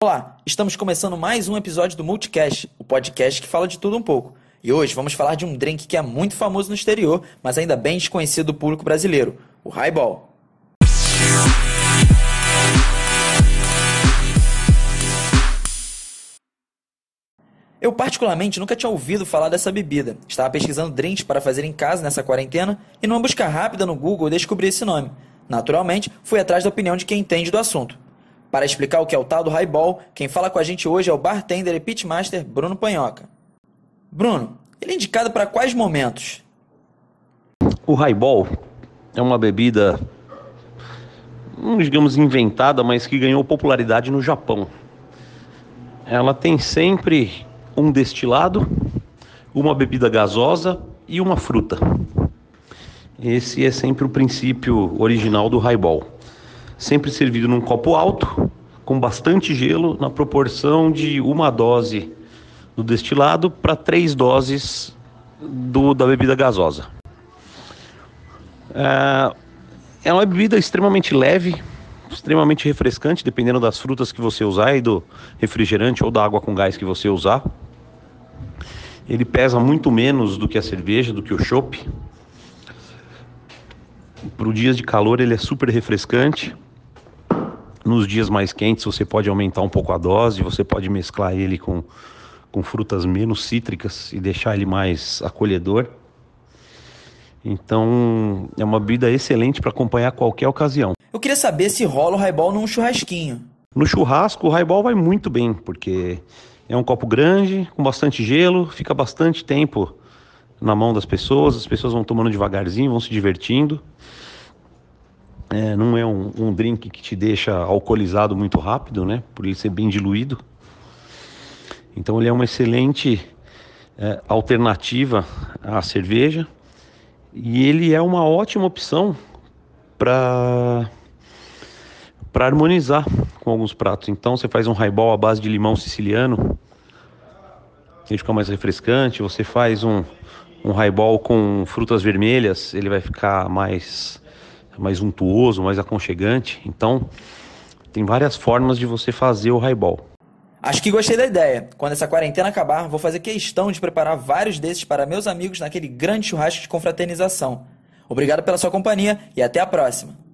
Olá, estamos começando mais um episódio do Multicast, o podcast que fala de tudo um pouco. E hoje vamos falar de um drink que é muito famoso no exterior, mas ainda bem desconhecido do público brasileiro, o Highball. Eu particularmente nunca tinha ouvido falar dessa bebida. Estava pesquisando drinks para fazer em casa nessa quarentena e numa busca rápida no Google descobri esse nome. Naturalmente, fui atrás da opinião de quem entende do assunto. Para explicar o que é o tal do highball, quem fala com a gente hoje é o bartender e pitmaster Bruno Panhoca. Bruno, ele é indicado para quais momentos? O highball é uma bebida, digamos, inventada, mas que ganhou popularidade no Japão. Ela tem sempre um destilado, uma bebida gasosa e uma fruta. Esse é sempre o princípio original do highball sempre servido num copo alto, com bastante gelo, na proporção de uma dose do destilado para três doses do, da bebida gasosa. É, é uma bebida extremamente leve, extremamente refrescante, dependendo das frutas que você usar e do refrigerante ou da água com gás que você usar. Ele pesa muito menos do que a cerveja, do que o chopp. Para os dias de calor ele é super refrescante. Nos dias mais quentes você pode aumentar um pouco a dose, você pode mesclar ele com, com frutas menos cítricas e deixar ele mais acolhedor. Então é uma bebida excelente para acompanhar qualquer ocasião. Eu queria saber se rola o highball num churrasquinho. No churrasco o highball vai muito bem, porque é um copo grande, com bastante gelo, fica bastante tempo na mão das pessoas, as pessoas vão tomando devagarzinho, vão se divertindo. É, não é um, um, drink que te deixa alcoolizado muito rápido, né? Por ele ser bem diluído. Então ele é uma excelente é, alternativa à cerveja e ele é uma ótima opção para para harmonizar com alguns pratos. Então você faz um highball à base de limão siciliano, ele fica mais refrescante. Você faz um um highball com frutas vermelhas, ele vai ficar mais mais untuoso, mais aconchegante. Então, tem várias formas de você fazer o highball. Acho que gostei da ideia. Quando essa quarentena acabar, vou fazer questão de preparar vários desses para meus amigos naquele grande churrasco de confraternização. Obrigado pela sua companhia e até a próxima.